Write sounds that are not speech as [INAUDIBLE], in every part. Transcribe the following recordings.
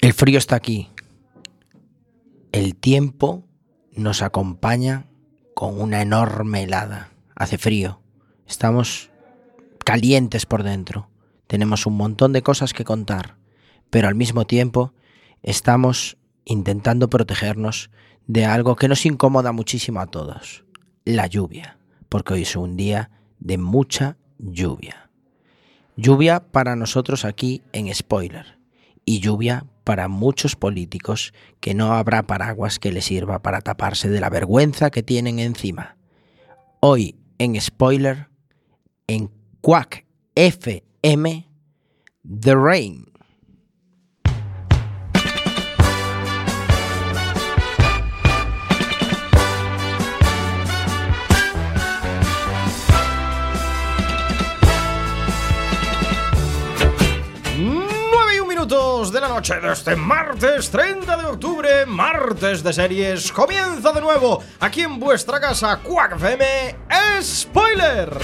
El frío está aquí. El tiempo nos acompaña con una enorme helada. Hace frío. Estamos calientes por dentro. Tenemos un montón de cosas que contar, pero al mismo tiempo estamos intentando protegernos de algo que nos incomoda muchísimo a todos, la lluvia, porque hoy es un día de mucha lluvia. Lluvia para nosotros aquí en Spoiler y lluvia para muchos políticos que no habrá paraguas que les sirva para taparse de la vergüenza que tienen encima. Hoy en Spoiler, en Quack FM, The Rain. Noche de este martes 30 de octubre, martes de series. Comienza de nuevo aquí en vuestra casa, Quack FM Spoiler.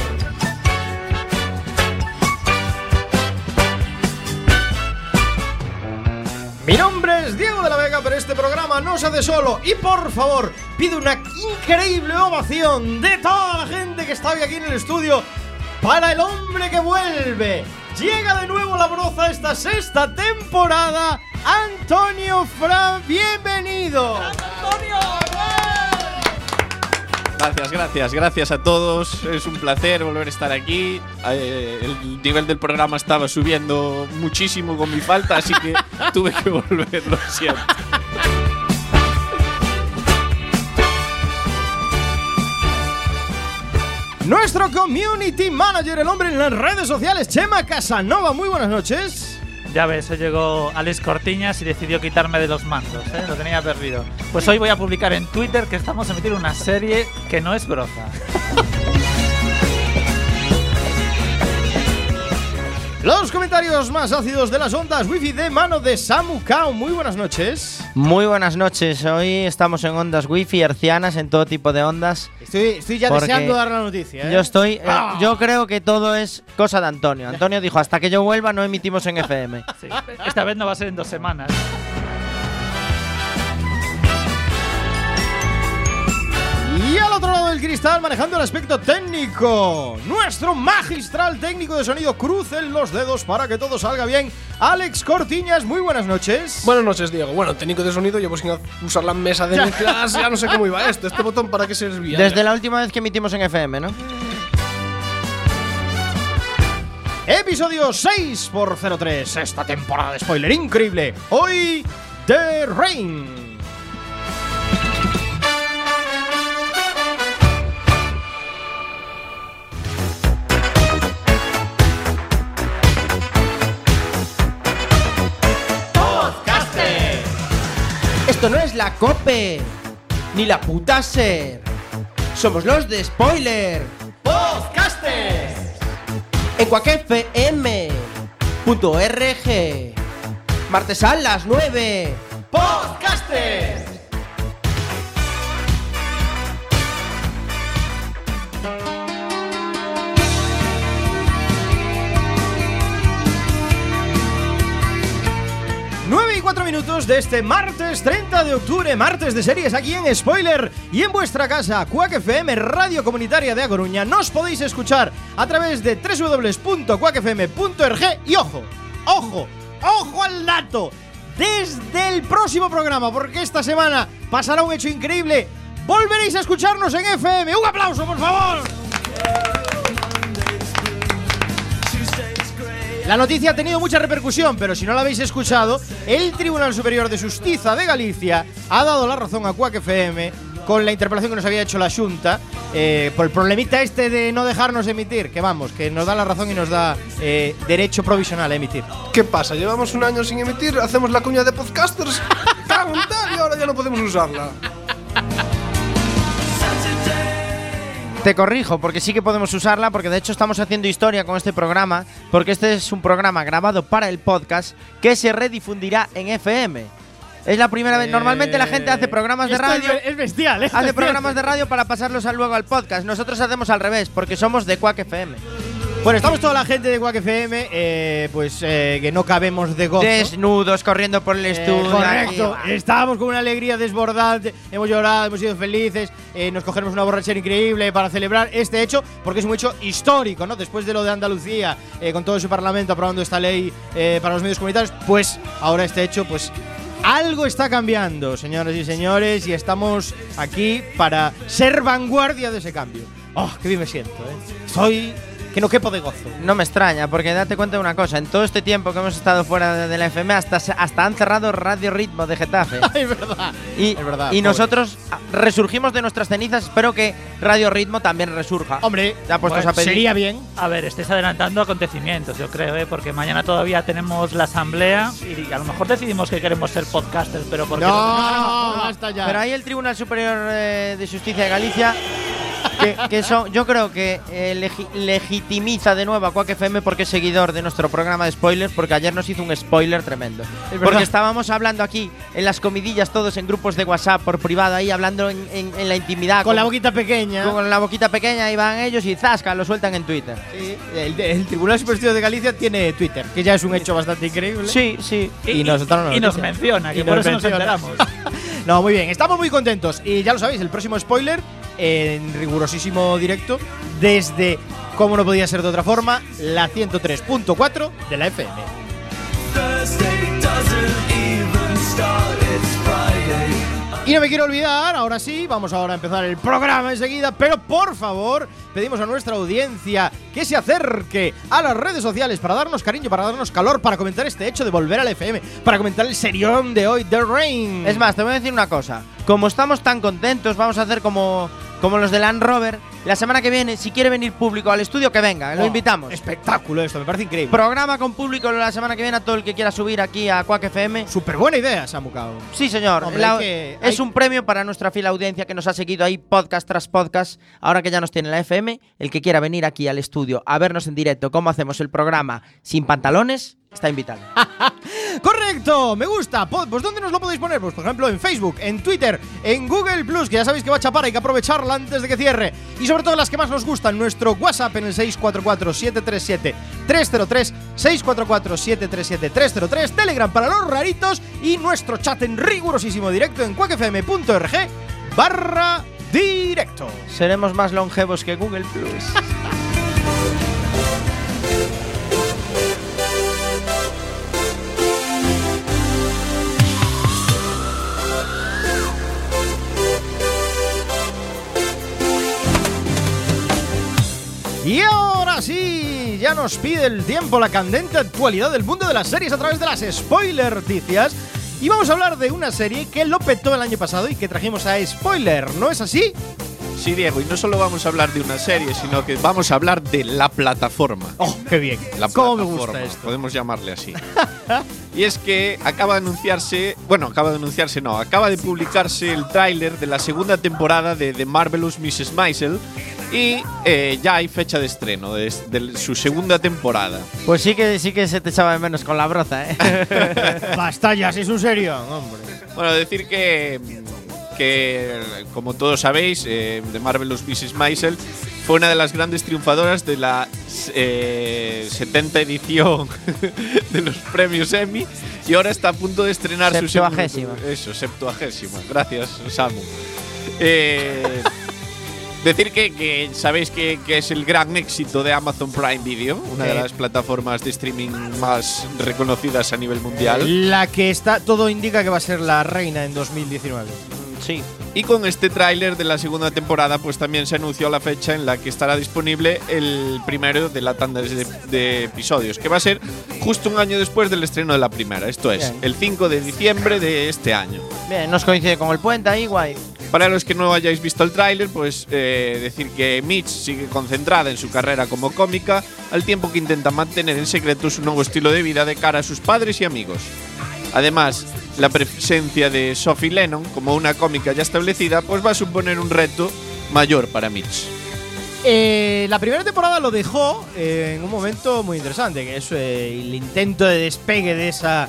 Mi nombre es Diego de la Vega, pero este programa no se hace solo. Y por favor, pido una increíble ovación de toda la gente que está hoy aquí en el estudio para el hombre que vuelve. Llega de nuevo la broza esta sexta temporada. Antonio Fran, bienvenido. Gracias, gracias, gracias a todos. Es un placer volver a estar aquí. Eh, el nivel del programa estaba subiendo muchísimo con mi falta, así que [LAUGHS] tuve que volver, lo siento. Nuestro community manager, el hombre en las redes sociales, Chema Casanova. Muy buenas noches. Ya ves, hoy llegó Alex Cortiñas y decidió quitarme de los mandos, ¿eh? lo tenía perdido. Pues hoy voy a publicar en Twitter que estamos a emitir una serie que no es broza. Los comentarios más ácidos de las ondas wifi de mano de Samu Kao. Muy buenas noches. Muy buenas noches. Hoy estamos en ondas wifi, hercianas, en todo tipo de ondas. Estoy, estoy ya deseando dar la noticia. ¿eh? Yo estoy. eh, Ah. yo creo que todo es cosa de Antonio. Antonio dijo: hasta que yo vuelva no emitimos en FM. Sí, Esta vez no va a ser en dos semanas. Y al otro lado del cristal, manejando el aspecto técnico, nuestro magistral técnico de sonido, crucen los dedos para que todo salga bien. Alex Cortiñas, muy buenas noches. Buenas noches, Diego. Bueno, técnico de sonido, llevo sin usar la mesa de mezclas, ya no sé cómo iba esto. ¿Este botón para qué servía? Desde la última vez que emitimos en FM, ¿no? Episodio 6 por 03, esta temporada de spoiler increíble. Hoy, The Rain. No es la COPE, ni la puta SER. Somos los de Spoiler. Podcasters. En cuacfm.org. Martes a las 9. Podcasters. Nueve y cuatro minutos de este martes 30 de octubre, martes de series aquí en Spoiler y en vuestra casa, Quack FM, Radio Comunitaria de A. Nos podéis escuchar a través de www.quackfm.org y ojo, ojo, ojo al dato. Desde el próximo programa, porque esta semana pasará un hecho increíble, volveréis a escucharnos en FM. Un aplauso, por favor. La noticia ha tenido mucha repercusión, pero si no la habéis escuchado, el Tribunal Superior de Justicia de Galicia ha dado la razón a Quack FM con la interpelación que nos había hecho la Junta eh, por el problemita este de no dejarnos emitir, que vamos, que nos da la razón y nos da eh, derecho provisional a emitir. ¿Qué pasa? Llevamos un año sin emitir, hacemos la cuña de podcasters. [LAUGHS] Y ahora ya no podemos usarla. Te corrijo, porque sí que podemos usarla, porque de hecho estamos haciendo historia con este programa, porque este es un programa grabado para el podcast que se redifundirá en FM. Es la primera vez. Normalmente la gente hace programas de Esto radio. Es, es bestial, ¿eh? Hace [LAUGHS] programas de radio para pasarlos luego al podcast. Nosotros hacemos al revés, porque somos de Quack FM. Bueno, estamos toda la gente de Quack FM, eh, pues eh, que no cabemos de gozo. Desnudos, corriendo por el Eh, estudio. correcto, estábamos con una alegría desbordante, hemos llorado, hemos sido felices, nos cogeremos una borrachera increíble para celebrar este hecho, porque es un hecho histórico, ¿no? Después de lo de Andalucía, con todo ese parlamento aprobando esta ley para los medios comunitarios, pues ahora este hecho, pues algo está cambiando, señoras y señores, y estamos aquí para ser vanguardia de ese cambio. ¡Oh, qué bien me siento, eh! Estoy que no quepo de gozo. No me extraña, porque date cuenta de una cosa. En todo este tiempo que hemos estado fuera de, de la FM, hasta, hasta han cerrado Radio Ritmo de Getafe. [LAUGHS] es verdad. Y, es verdad. y pobre. nosotros ah, resurgimos de nuestras cenizas. Espero que Radio Ritmo también resurja. Hombre, Ya puestos bueno, a pedir. sería bien. A ver, estáis adelantando acontecimientos, yo creo, ¿eh? porque mañana todavía tenemos la asamblea y a lo mejor decidimos que queremos ser podcasters, pero porque No, basta ya. Pero ahí el Tribunal Superior eh, de Justicia de Galicia, que, yo creo que eh, legi- legitimiza de nuevo a Quack FM porque es seguidor de nuestro programa de spoilers, porque ayer nos hizo un spoiler tremendo. Porque estábamos hablando aquí en las comidillas todos en grupos de WhatsApp por privado, ahí hablando en, en- en la intimidad. con la boquita pequeña. con la boquita pequeña, ahí van ellos y zasca, lo sueltan en Twitter. Sí, el, el Tribunal Superior de Galicia tiene Twitter, que ya es un hecho bastante increíble. Sí, sí. Y nos soltaron la y nos menciona, que Y por nos eso nos enteramos. [LAUGHS] No, muy bien, estamos muy contentos. Y ya lo sabéis, el próximo spoiler en rigurosísimo directo desde, como no podía ser de otra forma, la 103.4 de la FM. Y no me quiero olvidar, ahora sí, vamos ahora a empezar el programa enseguida, pero por favor, pedimos a nuestra audiencia que se acerque a las redes sociales para darnos cariño, para darnos calor, para comentar este hecho de volver al FM, para comentar el serión de hoy, The Rain. Es más, te voy a decir una cosa. Como estamos tan contentos, vamos a hacer como, como los de Land Rover. La semana que viene, si quiere venir público al estudio, que venga, lo Oh, invitamos. Espectáculo esto, me parece increíble. Programa con público la semana que viene a todo el que quiera subir aquí a Quack FM. Súper buena idea, Samucao. Sí, señor. Hombre, La- es hay- un premio para nuestra fiel audiencia que nos ha seguido ahí podcast tras podcast. Ahora que ya nos tiene la FM, el que quiera venir aquí al estudio a vernos en directo cómo hacemos el programa sin pantalones, está invitado. [LAUGHS] Correcto, me gusta. Pues ¿dónde nos lo podéis poner? Pues por ejemplo en Facebook, en Twitter, en Google Plus, que ya sabéis que va a chapar, hay que aprovecharla antes de que cierre. Y sobre todo las que más nos gustan, nuestro WhatsApp en el 644-737-303, 644-737-303, Telegram para los raritos y nuestro chat en rigurosísimo directo en cuacfm.org barra directo. Seremos más longevos que Google Plus. [LAUGHS] Y ahora sí, ya nos pide el tiempo la candente actualidad del mundo de las series a través de las spoiler noticias. Y vamos a hablar de una serie que lo petó el año pasado y que trajimos a spoiler, ¿no es así? Sí, Diego, y no solo vamos a hablar de una serie, sino que vamos a hablar de la plataforma. ¡Oh, qué bien! La ¿Cómo me gusta esto? Podemos llamarle así. [LAUGHS] y es que acaba de anunciarse, bueno, acaba de anunciarse, no, acaba de publicarse el tráiler de la segunda temporada de The Marvelous Mrs. Maisel y eh, ya hay fecha de estreno de, de su segunda temporada. Pues sí que sí que se te echaba de menos con la broza, ¿eh? Basta ya, si es un serio, hombre. Bueno, decir que, que como todos sabéis, eh, The Marvelous Mrs. Maisel fue una de las grandes triunfadoras de la eh, 70 edición [LAUGHS] de los premios Emmy y ahora está a punto de estrenar su Septuagésima. segundo- Eso, septuagésima. Gracias, Samu. Eh, Decir que, que sabéis que, que es el gran éxito de Amazon Prime Video, una de las plataformas de streaming más reconocidas a nivel mundial. La que está, todo indica que va a ser la reina en 2019. sí. Y con este tráiler de la segunda temporada, pues también se anunció la fecha en la que estará disponible el primero de la tanda de, de episodios, que va a ser justo un año después del estreno de la primera. Esto es, Bien. el 5 de diciembre de este año. Bien, nos coincide con el puente ahí, guay. Para los que no hayáis visto el tráiler, pues eh, decir que Mitch sigue concentrada en su carrera como cómica, al tiempo que intenta mantener en secreto su nuevo estilo de vida de cara a sus padres y amigos. Además, la presencia de Sophie Lennon como una cómica ya establecida, pues va a suponer un reto mayor para Mitch. Eh, la primera temporada lo dejó eh, en un momento muy interesante, que es el intento de despegue de esa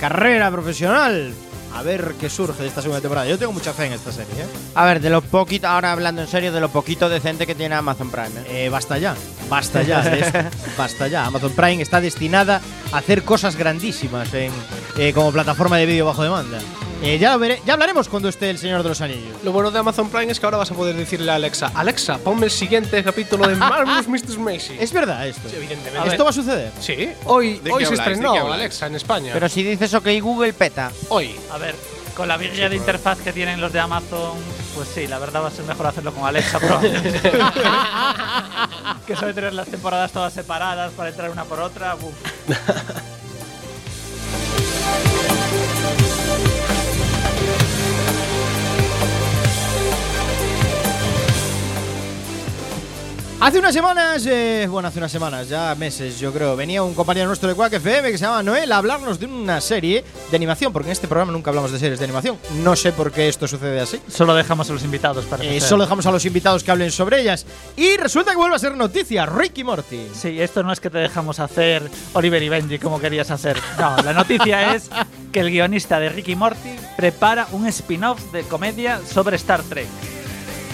carrera profesional. A ver qué surge de esta segunda temporada. Yo tengo mucha fe en esta serie, ¿eh? A ver, de lo poquito, ahora hablando en serio, de lo poquito decente que tiene Amazon Prime. ¿eh? Eh, basta ya, basta ya, [LAUGHS] basta ya. Amazon Prime está destinada a hacer cosas grandísimas en, eh, como plataforma de vídeo bajo demanda. Eh, ya, lo veré- ya hablaremos cuando esté el Señor de los Anillos. Lo bueno de Amazon Prime es que ahora vas a poder decirle a Alexa, Alexa, ponme el siguiente capítulo de Marvelous [LAUGHS] Mrs. Macy. Es verdad esto. Sí, evidentemente. Esto va a suceder. Sí, hoy, ¿De hoy qué se habláis? ¿De estrenó qué habláis? Alexa en España. Pero si dices OK Google, peta. hoy. A ver, con la virguería de interfaz que tienen los de Amazon, pues sí, la verdad va a ser mejor hacerlo con Alexa probablemente. [LAUGHS] [LAUGHS] que suele tener las temporadas todas separadas para entrar una por otra. uf. Hace unas semanas, eh, bueno, hace unas semanas, ya meses, yo creo, venía un compañero nuestro de Quack FM que se llama Noel a hablarnos de una serie de animación, porque en este programa nunca hablamos de series de animación. No sé por qué esto sucede así. Solo dejamos a los invitados para Eh, solo dejamos a los invitados que hablen sobre ellas. Y resulta que vuelve a ser noticia, Ricky Morty. Sí, esto no es que te dejamos hacer Oliver y Benji como querías hacer. No, la noticia [LAUGHS] es que el guionista de Ricky Morty prepara un spin-off de comedia sobre Star Trek.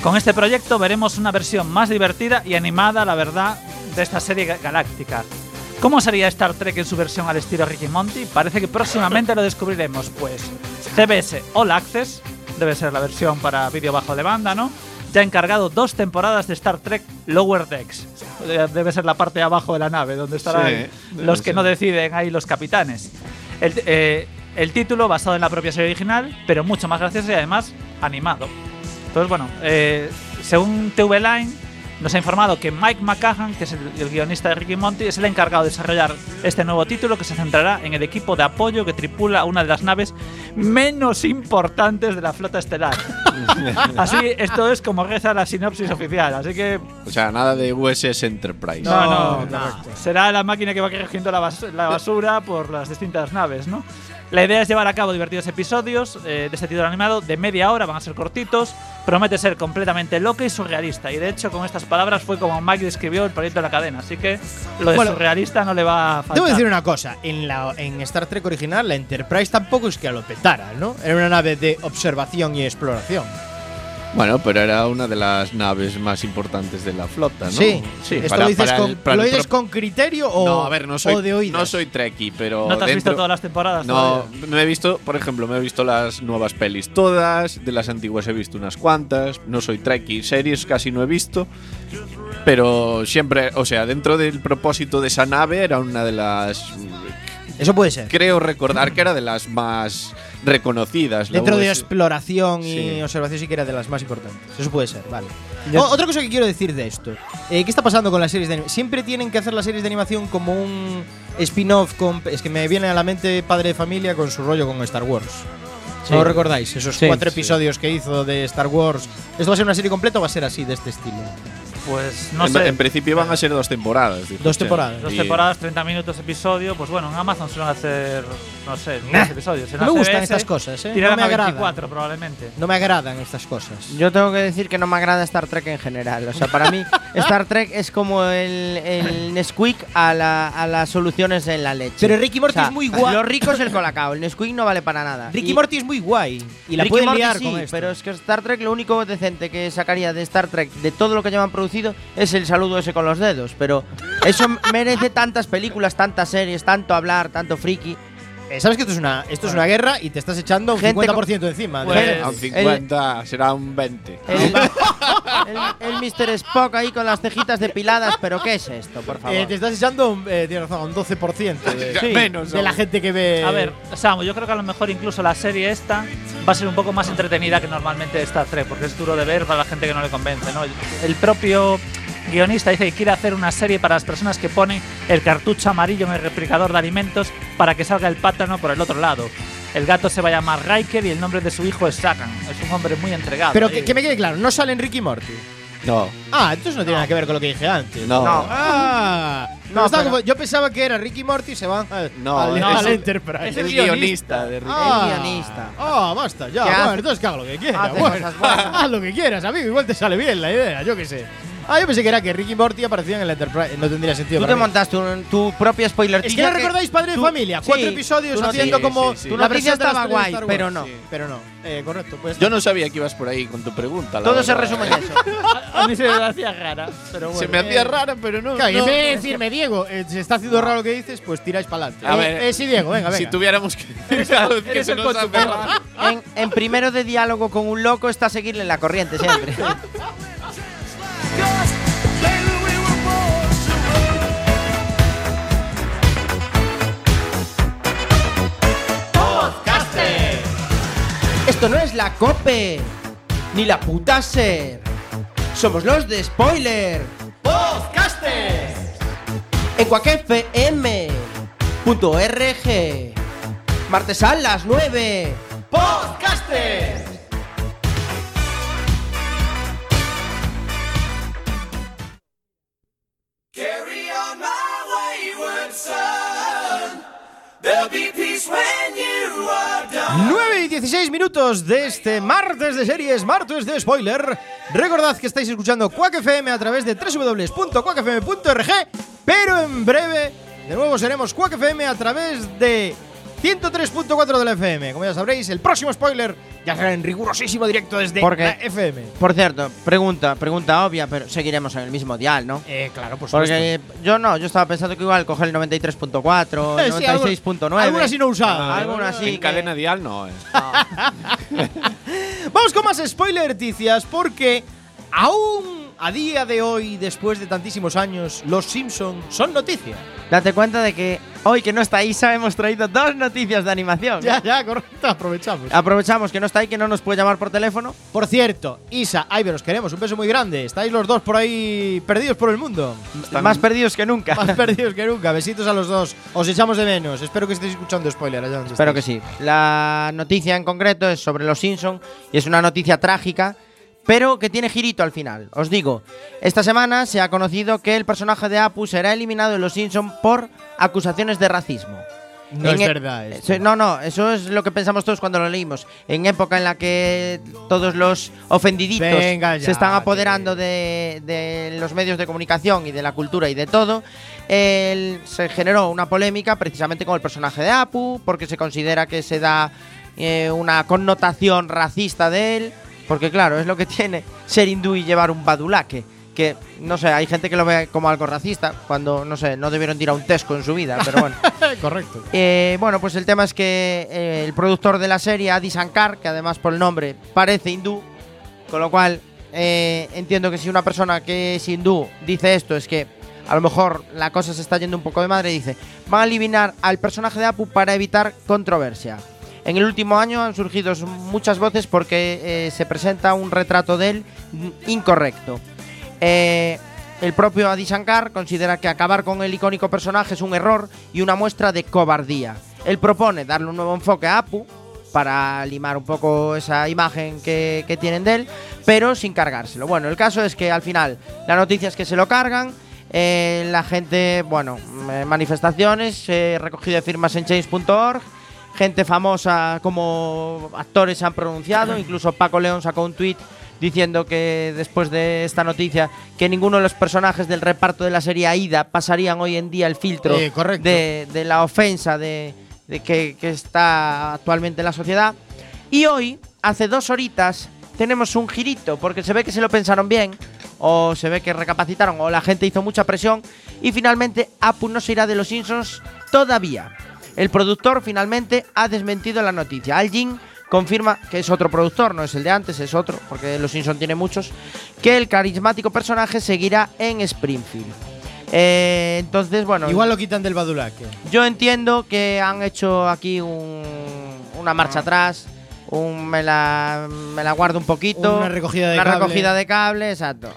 Con este proyecto veremos una versión más divertida y animada, la verdad, de esta serie ga- galáctica. ¿Cómo sería Star Trek en su versión al estilo Ricky Monty? Parece que próximamente lo descubriremos, pues CBS All Access, debe ser la versión para vídeo bajo demanda, ¿no? Ya ha encargado dos temporadas de Star Trek Lower Decks. Eh, Debe ser la parte de abajo de la nave, donde estarán Sí, los que ser. no deciden ahí los capitanes. El, eh, el título basado en la propia serie original, pero mucho más gracioso y además animado. Entonces, bueno, eh, según TV Line, nos ha informado que Mike McCahan, que es el, el guionista de Ricky Monty, es el encargado de desarrollar este nuevo título que se centrará en el equipo de apoyo que tripula una de las naves menos importantes de la flota estelar. [LAUGHS] Así, esto es como reza la sinopsis oficial. Así que, O sea, nada de USS Enterprise. no, no, No, será la máquina que va recogiendo la, bas- la basura por las distintas naves, ¿no? La idea es llevar a cabo divertidos episodios eh, de este título animado de media hora, van a ser cortitos, promete ser completamente loca y surrealista. Y de hecho, con estas palabras fue como Mike describió el proyecto de la cadena. Así que lo de Bueno, surrealista no le va a faltar. Debo decir una cosa, en, la, en Star Trek original la Enterprise tampoco es que lo petara, ¿no? Era una nave de observación y exploración. Bueno, pero era una de las naves más importantes de la flota, ¿no? Sí, sí. ¿Esto para- lo dices, para con, el- ¿lo dices pro- con criterio o, no, a ver, no soy, o de oídas? no soy trekkie, pero ¿No te has visto todas las temporadas? No, todavía? me he visto, por ejemplo, me he visto las nuevas pelis todas, de las antiguas he visto unas cuantas, no soy trekkie, series casi no he visto, pero siempre, o sea, dentro del propósito de esa nave era una de las, Eso puede ser. creo recordar que era de las más reconocidas. la Dentro de exploración y Sí. observación sí que era de las más importantes. Eso puede ser, vale. O- otra cosa que quiero decir de esto. Eh, ¿Qué está pasando con las series de animación? Siempre tienen que hacer las series de animación como un spin-off con... Es que me viene a la mente Padre de Familia con su rollo con Star Wars. Sí. ¿No recordáis? Esos Sí, cuatro sí. episodios que hizo de Star Wars. ¿Esto va a ser una serie completa o va a ser así, de este estilo? Pues no en, sé. en principio van a ser dos temporadas. dijo Dos temporadas. Dos temporadas, 30 minutos episodio. Pues bueno, en Amazon suelen hacer, no sé, Nah, 10 episodios. En No me gustan CBS estas cosas, ¿eh? No me a agradan. 24 probablemente. No me agradan estas cosas. Yo tengo que decir que no me agrada Star Trek en general. O sea, para mí, [LAUGHS] Star Trek es como el, el Nesquik a, la- a las soluciones en la leche. Pero Ricky Morty O sea, es muy guay. Lo rico es el colacao, el Nesquik no vale para nada. Ricky Y- Morty es muy guay. Y la Ricky pueden Morty liar sí, con esto. pero es que Star Trek lo único decente que sacaría de Star Trek de todo lo que llevan producido es el saludo ese con los dedos, pero eso merece tantas películas, tantas series, tanto hablar, tanto friki. Eh, Sabes que esto es una, esto es una guerra y te estás echando un Gente 50% encima. de- Pues- A un 50 será un 20. El, el, el Mr. Spock ahí con las cejitas depiladas, pero ¿qué es esto, por favor? Eh, te estás echando un, eh, tienes razón, un 12% de, [LAUGHS] Sí. Menos de la aún. gente que ve. A ver, Samu, yo creo que a lo mejor incluso la serie esta va a ser un poco más entretenida que normalmente Star Trek, porque es duro de ver para la gente que no le convence, ¿no? El, el propio guionista dice que quiere hacer una serie para las personas que ponen el cartucho amarillo en el replicador de alimentos para que salga el plátano por el otro lado. El gato se va a llamar Riker y el nombre de su hijo es Sagan. Es un hombre muy entregado. Pero ahí. que, que me quede claro, no sale en Ricky y Morty. No. Ah, entonces no tiene nada que ver con lo que dije antes. No. No. Ah, No, no, estaba pero- como- yo pensaba que era Ricky Morty y se van al, No, al, es al el- Enterprise. Es el guionista de. Ah, El guionista. Ah, basta, ya. ¿Qué Bueno, entonces que haga lo que quiera. Hace bueno. cosas buenas. [LAUGHS] haz lo que quieras, amigo. Igual te sale bien la idea, yo qué sé. Ah, yo pensé que era que Ricky Morty aparecían en la Enterprise. No tendría sentido. Tú para te mí. montaste un- tu propia spoiler Es que no recordáis Padre de Familia. Cuatro episodios haciendo como sí, sí. Tu la noticia versión de las estaba películas de guay, Star Wars. pero no. Sí, pero no. Eh, correcto. Pues Yo no sabía que ibas por ahí con tu pregunta. la Todo se verdad. resume en eso. [LAUGHS] A mí se me hacía rara, pero bueno. Se me hacía rara, pero no. Claro, y en no. vez de decirme, Diego, eh, se está haciendo raro lo que dices, pues tiráis para adelante. A ver, eh, sí, Diego, venga, venga. Si tuviéramos que. [LAUGHS] Claro, es que eres se el nos hace conchuperro. raro. En, en primero de diálogo con un loco está seguirle la corriente siempre. [LAUGHS] Esto no es la COPE, ni la puta SER. Somos los de Spoiler. Podcasters. En cuacfm.org. Martes a las 9. Podcasters. Carry on my wayward son. There'll be peace when. 9 y 16 minutos de este martes de series, martes de spoiler. Recordad que estáis escuchando Quack FM a través de www.quackfm.org, pero en breve de nuevo seremos Quack FM a través de 103.4 de la FM. Como ya sabréis, el próximo spoiler ya será en rigurosísimo directo desde FM. Por cierto, pregunta, pregunta obvia, pero seguiremos en el mismo dial, ¿no? Eh, claro, por supuesto. Porque yo no, yo estaba pensando que igual coger el 93.4, el Eh, sí, algo- 96.9. alguna sí no usada. Alguna así. En que- cadena dial no. eh. [LAUGHS] [LAUGHS] Vamos con más spoiler noticias porque aún a día de hoy, después de tantísimos años, los Simpsons son noticia. Date cuenta de que hoy que no está Isa hemos traído dos noticias de animación. Ya, ya, correcto, aprovechamos. Aprovechamos que no está ahí, que no nos puede llamar por teléfono. Por cierto, Isa, Iber, os queremos, un beso muy grande. Estáis los dos por ahí perdidos por el mundo. Más perdidos que nunca. Más [LAUGHS] perdidos que nunca. Besitos a los dos. Os echamos de menos. Espero que estéis escuchando spoiler allá donde Espero que estéis. sí. La noticia en concreto es sobre los Simpson y es una noticia trágica, pero que tiene girito al final. Os digo, esta semana se ha conocido que el personaje de Apu será eliminado de los Simpson por acusaciones de racismo. No En es e- verdad esto. Sí, No, no, eso es lo que pensamos todos cuando lo leímos. En época en la que todos los ofendiditos ya, se están apoderando de, de los medios de comunicación y de la cultura y de todo, el- se generó una polémica precisamente con el personaje de Apu, porque se considera que se da eh, una connotación racista de él, porque claro, es lo que tiene ser hindú y llevar un badulaque. Que, no sé, hay gente que lo ve como algo racista, cuando, no sé, no debieron ir a un tesco en su vida, pero bueno. [LAUGHS] Correcto. Eh, bueno, pues el tema es que eh, el productor de la serie, Adi Shankar, que además por el nombre parece hindú, con lo cual eh, entiendo que si una persona que es hindú dice esto, es que a lo mejor la cosa se está yendo un poco de madre y dice, van a eliminar al personaje de Apu para evitar controversia. En el último año han surgido muchas voces porque eh, se presenta un retrato de él incorrecto. Eh, el propio Adi Shankar considera que acabar con el icónico personaje es un error y una muestra de cobardía. Él propone darle un nuevo enfoque a Apu para limar un poco esa imagen que, que tienen de él, pero sin cargárselo. Bueno, el caso es que al final la noticia es que se lo cargan. eh, la gente, bueno, manifestaciones, recogido de firmas en change.org, gente famosa como actores se han pronunciado, incluso Paco León sacó un tuit diciendo que después de esta noticia que ninguno de los personajes del reparto de la serie Aida pasarían hoy en día el filtro Eh, de, de la ofensa de, de que, que está actualmente en la sociedad. Y hoy, hace dos horitas, tenemos un girito, porque se ve que se lo pensaron bien, o se ve que recapacitaron, o la gente hizo mucha presión, y finalmente Apu no se irá de los Simpsons todavía. El productor finalmente ha desmentido la noticia. Al Jin confirma que es otro productor, no es el de antes, es otro, porque Los Simpson tiene muchos, que el carismático personaje seguirá en Springfield. Eh, entonces, bueno, Igual lo quitan del Badulaque. yo entiendo que han hecho aquí un- una marcha atrás, un me la, me la guardo un poquito, Una recogida de una cable. recogida de cable, exacto.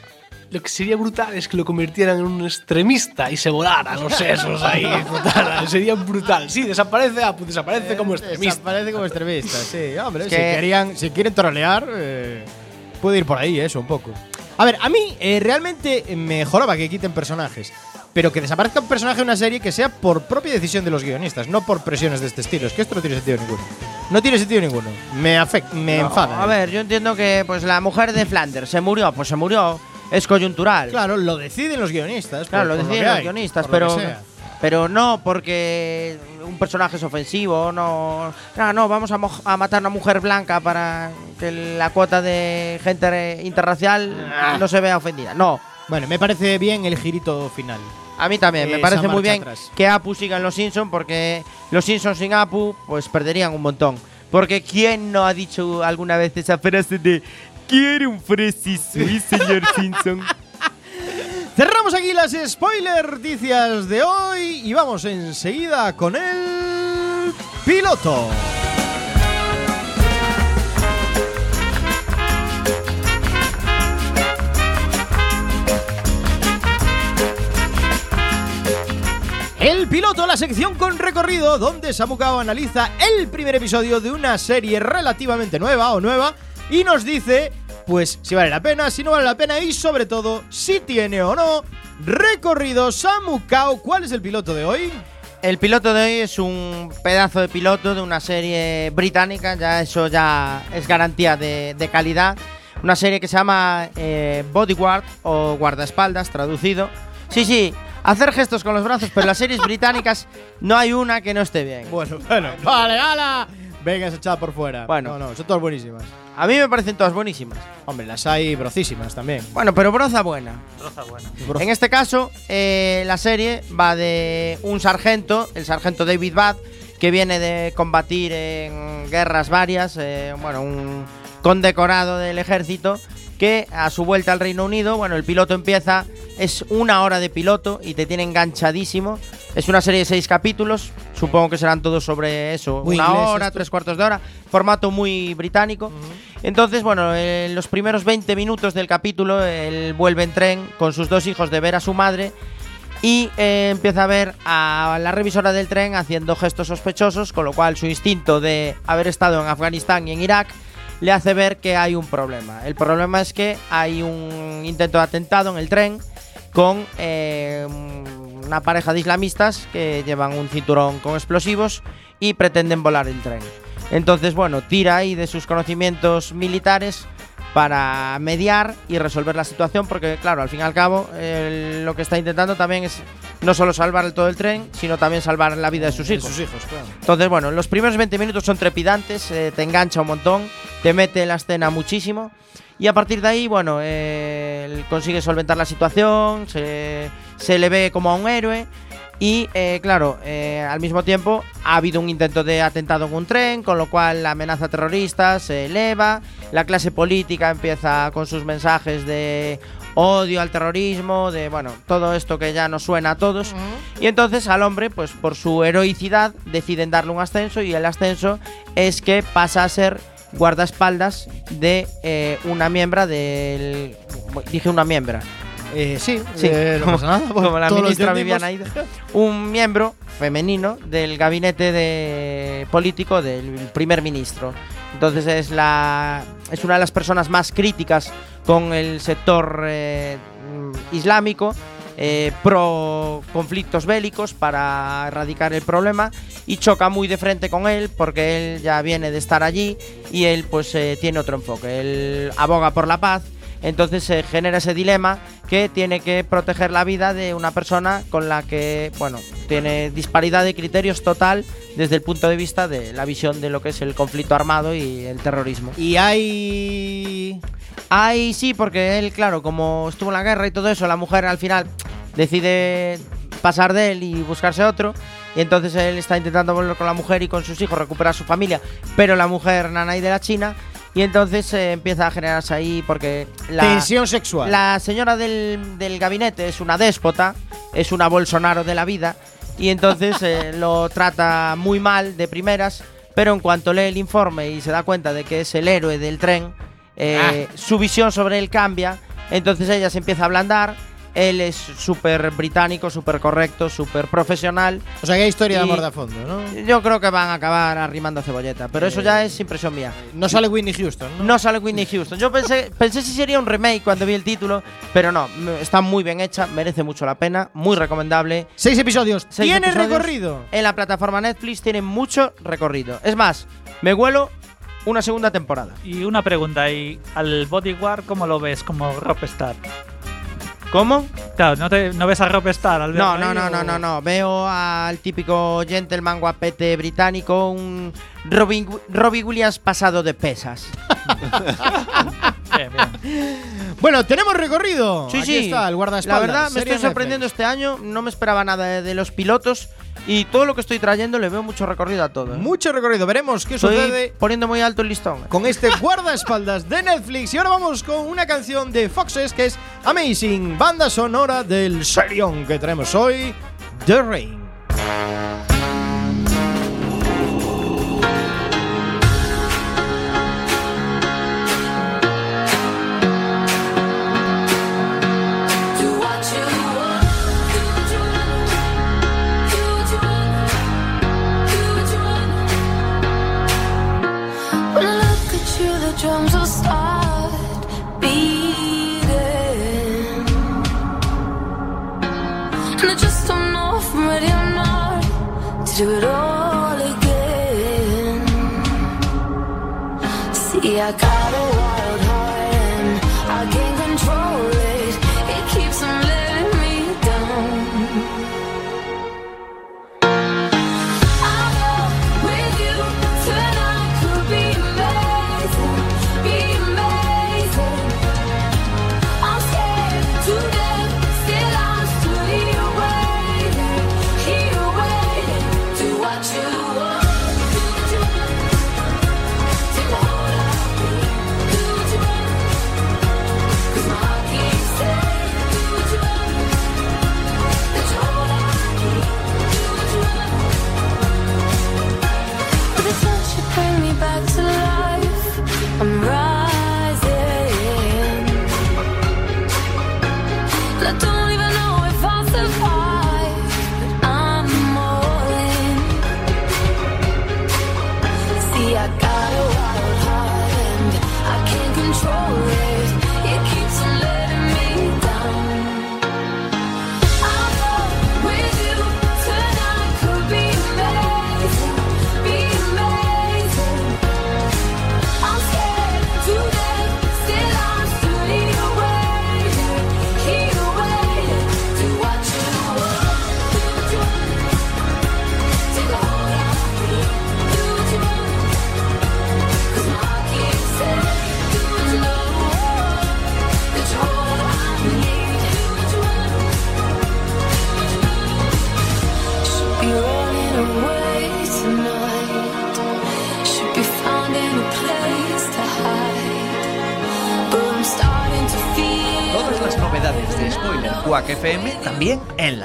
Lo que sería brutal es que lo convirtieran en un extremista y se volaran los sesos ahí. [LAUGHS] explotaran. sería brutal. Sí, desaparece Apu, desaparece como extremista. Parece como extremista, sí. Hombre, Es si, que- querían, si quieren trolear, eh, puede ir por ahí eso, un poco. A ver, a mí eh, realmente me joroba que quiten personajes. Pero que desaparezca un personaje de una serie que sea por propia decisión de los guionistas, no por presiones de este estilo. Es que esto no tiene sentido ninguno. No tiene sentido ninguno. Me afecta, me enfada. A ver, yo entiendo que pues la mujer de Flanders se murió, pues se murió. Es coyuntural. Claro, lo deciden los guionistas. Claro, por- lo deciden los hay, guionistas, lo pero, pero no porque un personaje es ofensivo, no, no, no, vamos a, mo- a matar a una mujer blanca para que la cuota de gente interracial Ah. no se vea ofendida. No, Bueno, me parece bien el girito final. a mí también, me parece muy bien atrás. que Apu siga en los Simpsons porque los Simpsons sin Apu pues perderían un montón. Porque ¿quién no ha dicho alguna vez esa frase de quiere un Fresi Swiss, señor Simpson? [LAUGHS] Cerramos aquí las spoiler noticias de hoy y vamos enseguida con el piloto. El piloto, la sección con recorrido, donde Samukao analiza el primer episodio de una serie relativamente nueva o nueva y nos dice, pues, si vale la pena, si no vale la pena y sobre todo, si tiene o no recorrido. Samukao, ¿cuál es el piloto de hoy? El piloto de hoy es un pedazo de piloto de una serie británica, ya eso ya es garantía de, de calidad. Una serie que se llama eh, Bodyguard o guardaespaldas, traducido. Sí, sí, hacer gestos con los brazos, pero las series [LAUGHS] británicas no hay una que no esté bien. Bueno, bueno, vale, ala. Venga, esa echada por fuera. Bueno. No, no, son todas buenísimas. A mí me parecen todas buenísimas. Hombre, las hay brocísimas también. Bueno, pero broza buena. Troza buena. Bro- En este caso, eh, la serie va de un sargento, el sargento David Bad, que viene de combatir en guerras varias, eh, bueno, un condecorado del ejército, que a su vuelta al Reino Unido, bueno, el piloto empieza, es una hora de piloto y te tiene enganchadísimo. Es una serie de seis capítulos, supongo que serán todos sobre eso, Muy una inglés hora, esto. tres cuartos de hora, formato muy británico. Entonces, bueno, en los primeros 20 minutos del capítulo, él vuelve en tren con sus dos hijos de ver a su madre y eh, empieza a ver a la revisora del tren haciendo gestos sospechosos, con lo cual su instinto de haber estado en Afganistán y en Irak le hace ver que hay un problema. El problema es que hay un intento de atentado en el tren con eh, una pareja de islamistas que llevan un cinturón con explosivos y pretenden volar el tren. Entonces, bueno, tira ahí de sus conocimientos militares para mediar y resolver la situación, porque claro, al fin y al cabo, eh, lo que está intentando también es no solo salvar todo el tren, sino también salvar la vida de sus De hijos. sus hijos, claro. Entonces, bueno, los primeros 20 minutos son trepidantes, eh, te engancha un montón, te mete en la escena muchísimo. Y a partir de ahí, bueno, eh, consigue solventar la situación, se, se le ve como a un héroe. Y eh, claro, eh, al mismo tiempo ha habido un intento de atentado en un tren, con lo cual la amenaza terrorista se eleva, la clase política empieza con sus mensajes de odio al terrorismo, de bueno, todo esto que ya nos suena a todos. Y entonces al hombre, pues por su heroicidad, deciden darle un ascenso y el ascenso es que pasa a ser guardaespaldas de eh, una miembra del... Dije una miembra. Eh, sí, Sí, eh, no como- pasa nada. [LAUGHS] como la ministra. Viviana Aida. Un miembro femenino del gabinete de político del primer ministro. Entonces es la es una de las personas más críticas con el sector eh, islámico. pro conflictos bélicos para erradicar el problema y choca muy de frente con él porque él ya viene de estar allí y él pues tiene otro enfoque él aboga por la paz entonces se genera ese dilema que tiene que proteger la vida de una persona con la que, bueno, tiene disparidad de criterios total desde el punto de vista de la visión de lo que es el conflicto armado y el terrorismo. Y hay. Ahí sí, porque él, claro, como estuvo en la guerra y todo eso, la mujer al final decide pasar de él y buscarse otro. Y entonces él está intentando volver con la mujer y con sus hijos, recuperar su familia, pero la mujer nanay de la China. Y entonces eh, empieza a generarse ahí porque la, Tensión sexual. la señora del, del gabinete es una déspota, es una Bolsonaro de la vida, y entonces eh, [LAUGHS] lo trata muy mal de primeras, pero en cuanto lee el informe y se da cuenta de que es el héroe del tren, eh, su visión sobre él cambia, entonces ella se empieza a ablandar, él es súper británico, súper correcto, súper profesional. O sea que hay historia de amor de fondo, ¿no? Yo creo que van a acabar arrimando cebolleta, pero eso ya es impresión mía. No sale Whitney Houston, ¿no? No sale Whitney Houston. Yo pensé, [LAUGHS] pensé si sería un remake cuando vi el título, pero no, está muy bien hecha, merece mucho la pena, muy recomendable. Seis episodios. Seis ¿Tiene episodios. recorrido? En la plataforma Netflix tiene mucho recorrido. Es más, me huelo una segunda temporada. Y una pregunta, ¿y al Bodyguard cómo lo ves como Rockstar? ¿Cómo? Claro, no, te, no ves a Rob Star al No, verlo no, no, no, no, no. Veo al típico gentleman guapete británico, un Robin, Robbie Williams pasado de pesas. Bien, bien. Bueno, tenemos recorrido. Sí, Aquí sí. está el guardaespaldas. La verdad, me estoy sorprendiendo este año. No me esperaba nada de, de los pilotos. Y todo lo que estoy trayendo le veo mucho recorrido a todo. ¿eh? Mucho recorrido. Veremos qué Estoy sucede poniendo muy alto el listón. ¿eh? con este guardaespaldas de Netflix. Y ahora vamos con una canción de Foxes que es Amazing, banda sonora del serión que tenemos hoy, The Rain. Do it all again. See, I got a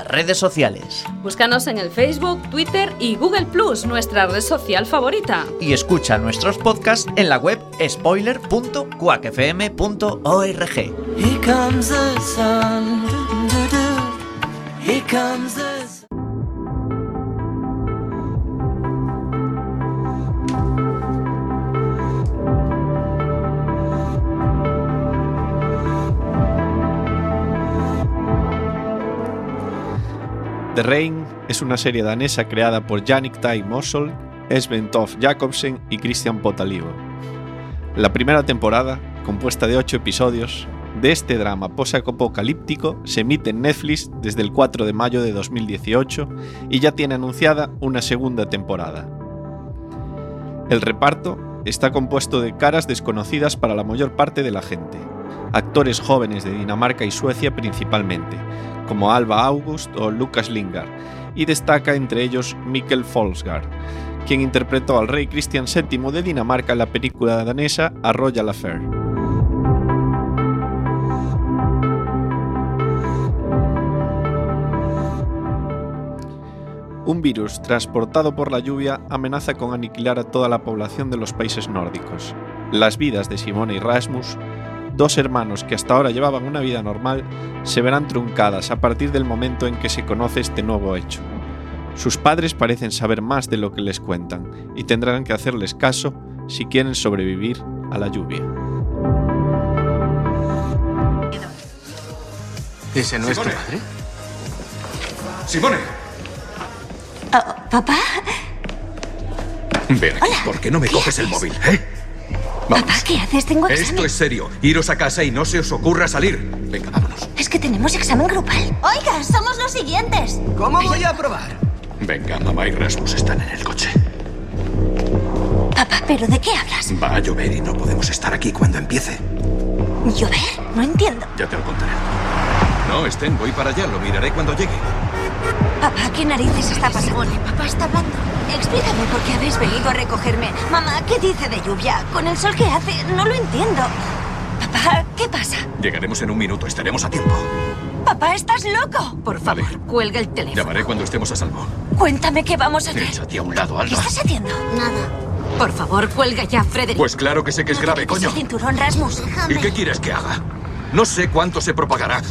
redes sociales. Búscanos en el Facebook, Twitter y Google Plus, nuestra red social favorita. Y escucha nuestros podcasts en la web spoiler.quackfm.org. the Rain es una serie danesa creada por Jannik Tai Mossel, Esben Toft Jacobsen y Christian Potalivo. La primera temporada, compuesta de 8 episodios, de este drama post-apocalíptico se emite en Netflix desde el 4 de mayo de 2018 y ya tiene anunciada una segunda temporada. El reparto está compuesto de caras desconocidas para la mayor parte de la gente, actores jóvenes de Dinamarca y Suecia principalmente, como Alba August o Lucas Lingard, y destaca entre ellos Mikkel Folsgaard, quien interpretó al rey Cristian VII de Dinamarca en la película danesa A Royal Affair. Un virus transportado por la lluvia amenaza con aniquilar a toda la población de los países nórdicos. Las vidas de Simone y Rasmus, dos hermanos que hasta ahora llevaban una vida normal, se verán truncadas a partir del momento en que se conoce este nuevo hecho. Sus padres parecen saber más de lo que les cuentan y tendrán que hacerles caso si quieren sobrevivir a la lluvia. ¿Ese no es tu padre? Simone, Oh, ¿Papá? ven aquí. ¿Por qué no me coges el móvil, eh? Papá, ¿qué haces? Tengo examen. Esto es serio. Iros a casa y no se os ocurra salir. Venga, vámonos. Es que tenemos examen grupal. Oiga, somos los siguientes. ¿Cómo voy a probar? Venga, mamá y Rasmus están en el coche. Papá, ¿pero de qué hablas? Va a llover y no podemos estar aquí cuando empiece. ¿Llover? No entiendo. Ya te lo contaré. No, Sten, voy para allá. Lo miraré cuando llegue. Papá, ¿qué narices está pasando? Papá está hablando. Explícame por qué habéis venido a recogerme. Mamá, ¿qué dice de lluvia? Con el sol que hace, no lo entiendo. Papá, ¿qué pasa? Llegaremos en un minuto. Estaremos a tiempo. Papá, ¿estás loco? Por favor, cuelga el teléfono. Llamaré cuando estemos a salvo. Cuéntame qué vamos a hacer. Échate a un lado, ¿Qué Alba. estás haciendo? Nada. Por favor, cuelga ya, Frederick. Pues claro que sé que es grave, coño. El cinturón, Rasmus. ¿Y qué quieres que haga? No sé cuánto se propagará.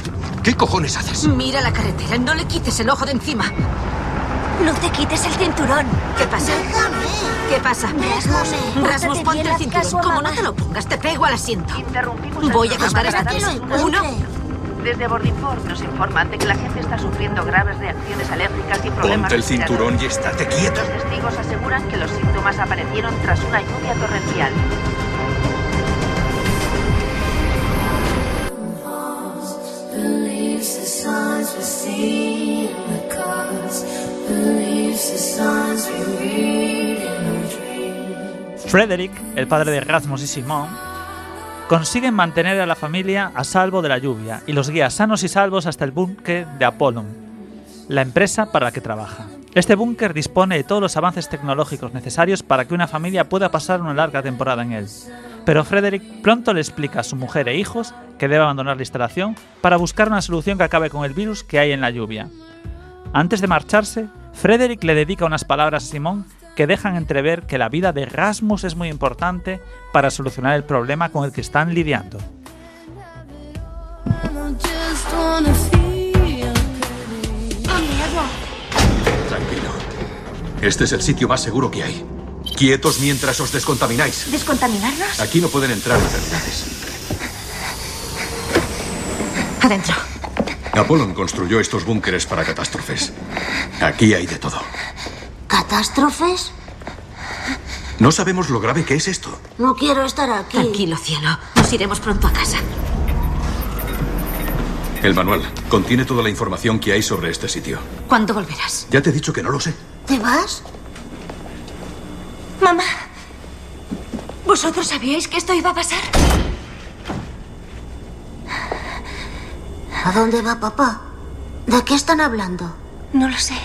¿Qué cojones haces? Mira la carretera, no le quites el ojo de encima. No te quites el cinturón. ¿Qué pasa? ¿Qué pasa? Rasmus, Rasmus, ponte el cinturón. Como no te lo pongas, te pego al asiento. Voy a contar hasta tres. Uno. Desde Boardingford nos informan de que la gente está sufriendo graves reacciones alérgicas y problemas Ponte el cinturón y estate quieto. Los testigos aseguran que los síntomas aparecieron tras una lluvia torrencial. Believes the signs we see in the cars. Frederick, el padre de Rasmus y Simón, consiguen mantener a la familia a salvo de la lluvia y los guía sanos y salvos hasta el búnker de Apollon, la empresa para la que trabaja. Este búnker dispone de todos los avances tecnológicos necesarios para que una familia pueda pasar una larga temporada en él. Pero Frederick pronto le explica a su mujer e hijos que debe abandonar la instalación para buscar una solución que acabe con el virus que hay en la lluvia. Antes de marcharse, Frederick le dedica unas palabras a Simón que dejan entrever que la vida de Rasmus es muy importante para solucionar el problema con el que están lidiando. Tranquilo. Este es el sitio más seguro que hay. Quietos mientras os descontamináis. ¿Descontaminarnos? Aquí no pueden entrar enfermedades. Adentro. Apollon construyó estos búnkeres para catástrofes. Aquí hay de todo. ¿Catástrofes? No sabemos lo grave que es esto. No quiero estar aquí. Tranquilo, cielo. Nos iremos pronto a casa. El manual contiene toda la información que hay sobre este sitio. ¿Cuándo volverás? Ya te he dicho que no lo sé. ¿Te vas? Mamá. ¿Vosotros sabíais que esto iba a pasar? ¿A dónde va papá? ¿De qué están hablando? No lo sé.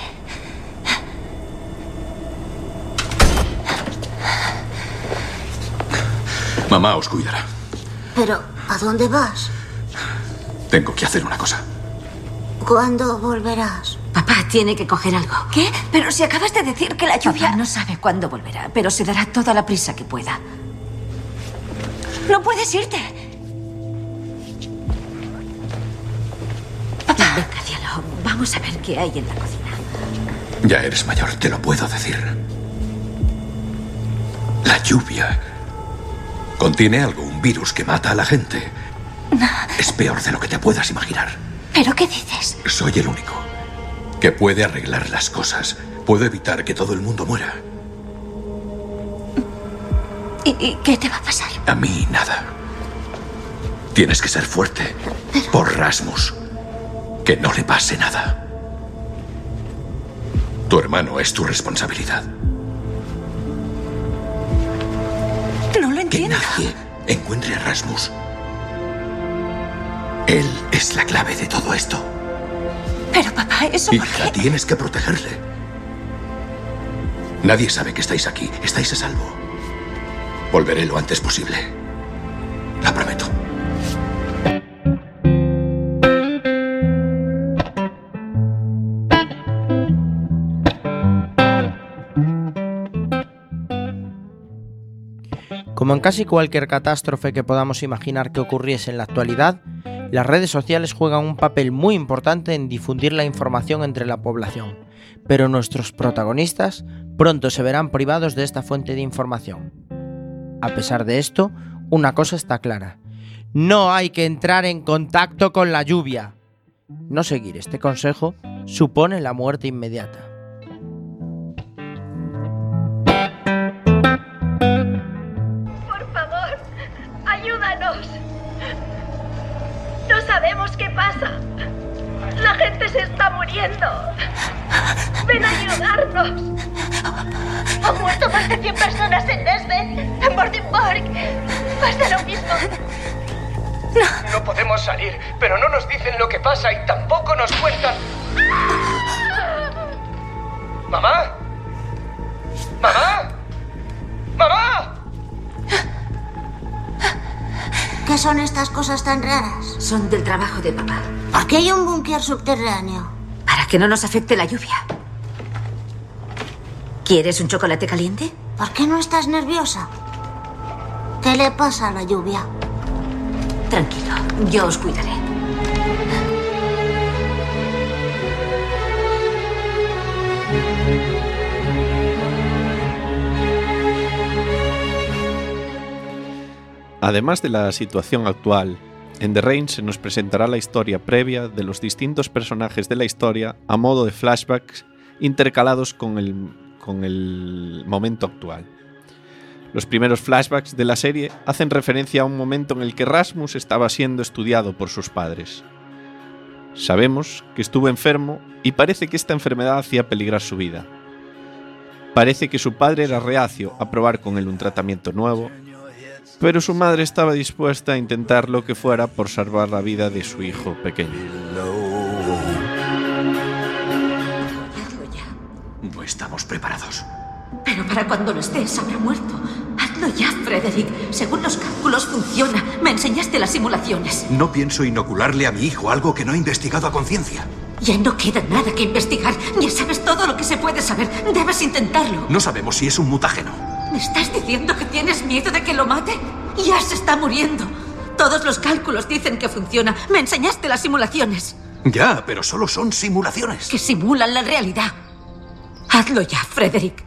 Mamá os cuidará. Pero, ¿a dónde vas? Tengo que hacer una cosa. ¿Cuándo volverás? Papá tiene que coger algo. ¿Qué? Pero si acabas de decir que la lluvia... Papá no sabe cuándo volverá, pero se dará toda la prisa que pueda. No puedes irte. Vamos a ver qué hay en la cocina. Ya eres mayor, te lo puedo decir. La lluvia contiene algo, un virus que mata a la gente. Es peor de lo que te puedas imaginar. ¿Pero qué dices? Soy el único que puede arreglar las cosas. Puedo evitar que todo el mundo muera. ¿Y, y qué te va a pasar? A mí nada. Tienes que ser fuerte. Por Rasmus. Que no le pase nada. Tu hermano es tu responsabilidad. No lo Que entiendo. nadie encuentre a Rasmus. Él es la clave de todo esto. Pero papá, eso por Hija, tienes que protegerle. Nadie sabe que estáis aquí. Estáis a salvo. Volveré lo antes posible. La prometo. Casi cualquier catástrofe que podamos imaginar que ocurriese en la actualidad, las redes sociales juegan un papel muy importante en difundir la información entre la población, pero nuestros protagonistas pronto se verán privados de esta fuente de información. A pesar de esto, una cosa está clara. No hay que entrar en contacto con la lluvia. No seguir este consejo supone la muerte inmediata. ¿Qué pasa? La gente se está muriendo. Ven a ayudarnos. Han muerto más de 100 personas en Dresden, en Borden Park. Pasa lo mismo. No podemos salir, pero no nos dicen lo que pasa y tampoco nos cuentan. ¿Mamá? ¿Mamá? ¡Mamá! ¿Qué son estas cosas tan raras? Son del trabajo de papá. ¿Por qué hay un búnker subterráneo? Para que no nos afecte la lluvia. ¿Quieres un chocolate caliente? ¿Por qué no estás nerviosa? ¿Qué le pasa a la lluvia? Tranquilo, yo os cuidaré. Además de la situación actual, en The Rain se nos presentará la historia previa de los distintos personajes de la historia a modo de flashbacks intercalados con el, con el momento actual. Los primeros flashbacks de la serie hacen referencia a un momento en el que Rasmus estaba siendo estudiado por sus padres. Sabemos que estuvo enfermo y parece que esta enfermedad hacía peligrar su vida. Parece que su padre era reacio a probar con él un tratamiento nuevo, pero su madre estaba dispuesta a intentar lo que fuera por salvar la vida de su hijo pequeño. No estamos preparados. Pero para cuando no estés, habrá muerto. Hazlo ya, Frederick. Según los cálculos, funciona. Me enseñaste las simulaciones. No pienso inocularle a mi hijo algo que no he investigado a conciencia. Ya no queda nada que investigar. Ya sabes todo lo que se puede saber. Debes intentarlo. No sabemos si es un mutágeno. ¿Me estás diciendo que tienes miedo de que lo mate? Ya se está muriendo. Todos los cálculos dicen que funciona. Me enseñaste las simulaciones. Ya, pero solo son simulaciones. Que simulan la realidad. Hazlo ya, Frederick.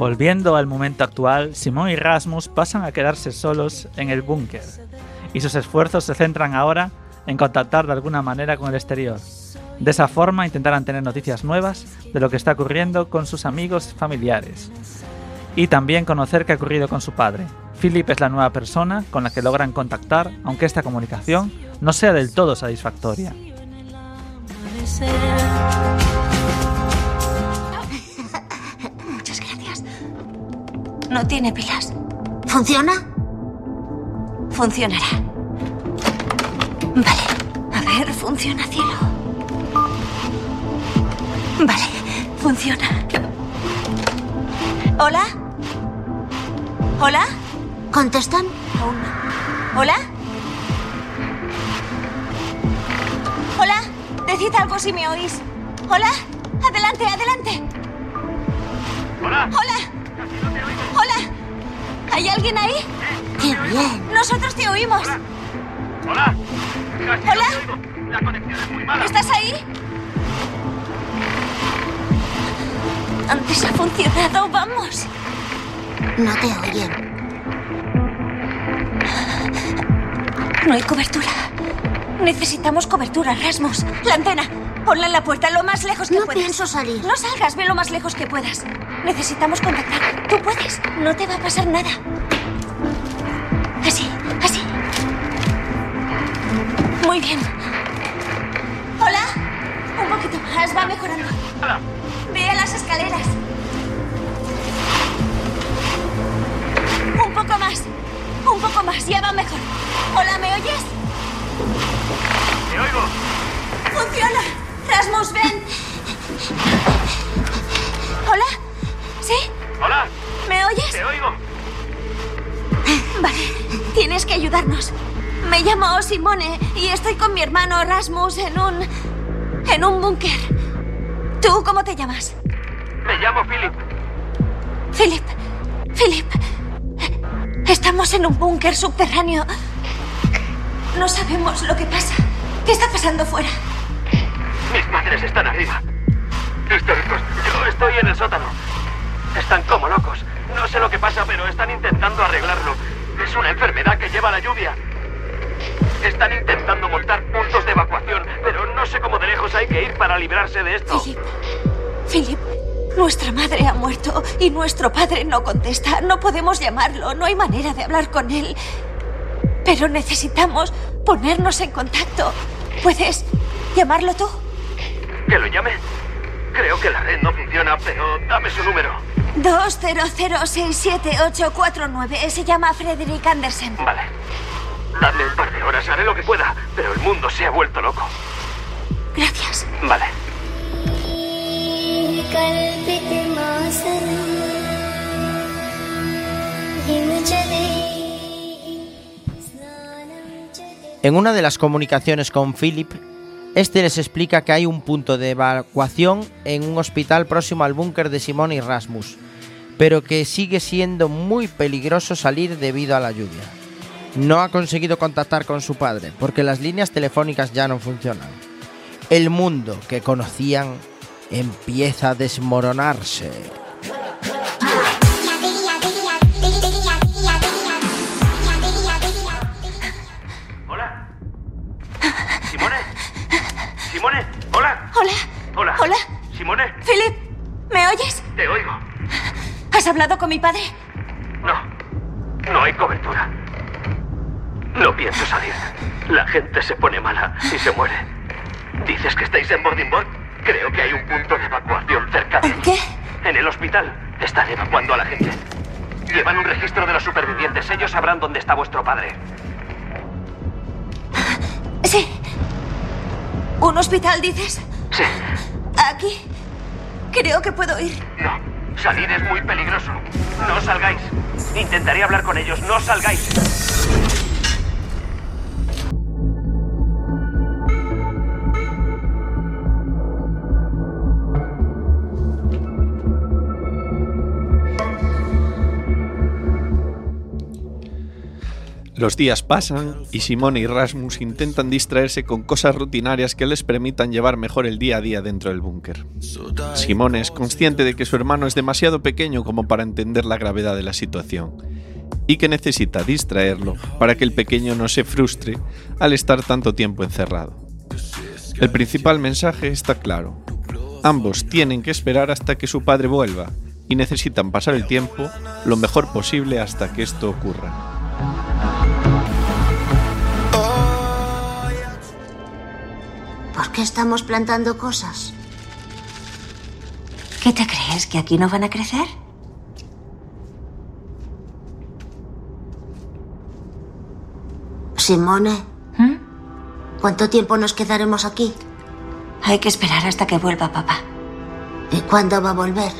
Volviendo al momento actual, Simón y Rasmus pasan a quedarse solos en el búnker, y sus esfuerzos se centran ahora en contactar de alguna manera con el exterior. De esa forma intentarán tener noticias nuevas de lo que está ocurriendo con sus amigos y familiares. Y también conocer qué ha ocurrido con su padre. Philip es la nueva persona con la que logran contactar, aunque esta comunicación no sea del todo satisfactoria. No tiene pilas. ¿Funciona? Funcionará. Vale. A ver, funciona, cielo. Vale, funciona. ¿Hola? ¿Hola? ¿Contestan? Aún no. ¿Hola? ¿Hola? Decid algo si me oís. ¿Hola? Adelante, adelante. Hola. Hola. Hola. ¿Hay alguien ahí? ¡Qué bien! Nosotros te oímos. Hola. ¿Hola? La conexión es muy mala. ¿Estás ahí? Antes ha funcionado, vamos. No te oyen. No hay cobertura. Necesitamos cobertura, Rasmus. La antena. Ponla en la puerta lo más lejos que No puedas. pienso salir. No salgas, ve lo más lejos que puedas. Necesitamos contactar. Tú puedes. No te va a pasar nada. Así, así. Muy bien. Hola. Un poquito más, va mejorando. Ve a las escaleras. Un poco más. Un poco más, ya va mejor. Hola, ¿me oyes? Te oigo. ¡Funciona! Rasmus, ven. ¿Hola? ¿Sí? Hola. ¿Me oyes? Te oigo. Vale, tienes que ayudarnos. Me llamo Simone y estoy con mi hermano Rasmus en un... en un búnker. ¿Tú cómo te llamas? Me llamo Philip. Philip. Philip. Estamos en un búnker subterráneo. No sabemos lo que pasa. ¿Qué está pasando fuera? Mis padres están arriba. Históricos. Yo estoy en el sótano. Están como locos. No sé lo que pasa, pero están intentando arreglarlo. Es una enfermedad que lleva la lluvia. Están intentando montar puntos de evacuación, pero no sé cómo de lejos hay que ir para librarse de esto. Philip. Philip, nuestra madre ha muerto y nuestro padre no contesta. No podemos llamarlo, no hay manera de hablar con él. Pero necesitamos ponernos en contacto. ¿Puedes llamarlo tú? ¿Que lo llame? Creo que la red no funciona, pero dame su número. 200678849. Se llama Frederick Andersen. Vale. Dame un par de horas, haré lo que pueda, pero el mundo se ha vuelto loco. Gracias. Vale. En una de las comunicaciones con Philip, este les explica que hay un punto de evacuación en un hospital próximo al búnker de Simón y Rasmus, pero que sigue siendo muy peligroso salir debido a la lluvia. No ha conseguido contactar con su padre porque las líneas telefónicas ya no funcionan. El mundo que conocían empieza a desmoronarse. Philip, ¿me oyes? Te oigo. ¿Has hablado con mi padre? No. No hay cobertura. No pienso salir. La gente se pone mala y se muere. ¿Dices que estáis en Boardingboard? Creo que hay un punto de evacuación cerca de ¿Qué? En el hospital. Están evacuando a la gente. Llevan un registro de los supervivientes. Ellos sabrán dónde está vuestro padre. Sí. ¿Un hospital, dices? Sí. Aquí. Creo que puedo ir. No. Salir es muy peligroso. No salgáis. Intentaré hablar con ellos. No salgáis. Los días pasan y Simone y Rasmus intentan distraerse con cosas rutinarias que les permitan llevar mejor el día a día dentro del búnker. Simone es consciente de que su hermano es demasiado pequeño como para entender la gravedad de la situación y que necesita distraerlo para que el pequeño no se frustre al estar tanto tiempo encerrado. El principal mensaje está claro. Ambos tienen que esperar hasta que su padre vuelva y necesitan pasar el tiempo lo mejor posible hasta que esto ocurra. ¿Por qué estamos plantando cosas? ¿Qué te crees? ¿Que aquí no van a crecer? Simone. ¿Cuánto tiempo nos quedaremos aquí? Hay que esperar hasta que vuelva papá. ¿Y cuándo va a volver?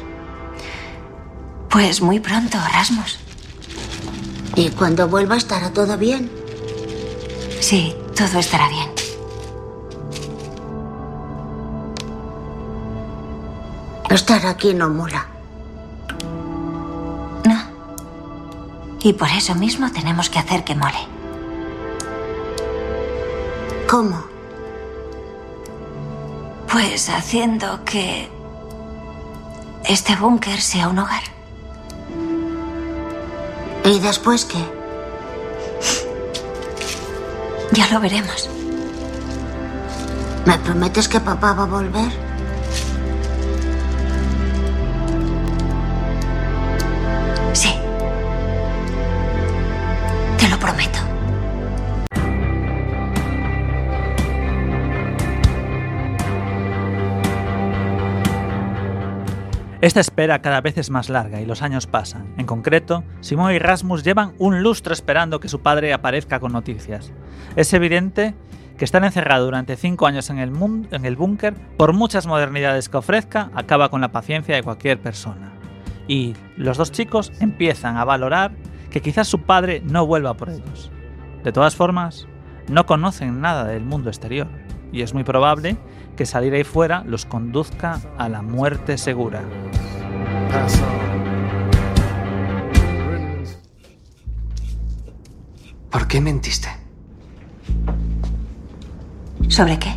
Pues muy pronto, Rasmus. ¿Y cuando vuelva estará todo bien? Sí, todo estará bien. Estar aquí no mola. Y por eso mismo tenemos que hacer que mole. ¿Cómo? Pues haciendo que este búnker sea un hogar. ¿Y después qué? Ya lo veremos. ¿Me prometes que papá va a volver? Te lo prometo. Esta espera cada vez es más larga y los años pasan. En concreto, Simón y Rasmus llevan un lustro esperando que su padre aparezca con noticias. Es evidente que estar encerrado durante cinco años en el, en el búnker, por muchas modernidades que ofrezca, acaba con la paciencia de cualquier persona. Y los dos chicos empiezan a valorar que quizás su padre no vuelva por ellos. De todas formas, no conocen nada del mundo exterior y es muy probable que salir ahí fuera los conduzca a la muerte segura. ¿Por qué mentiste? ¿Sobre qué?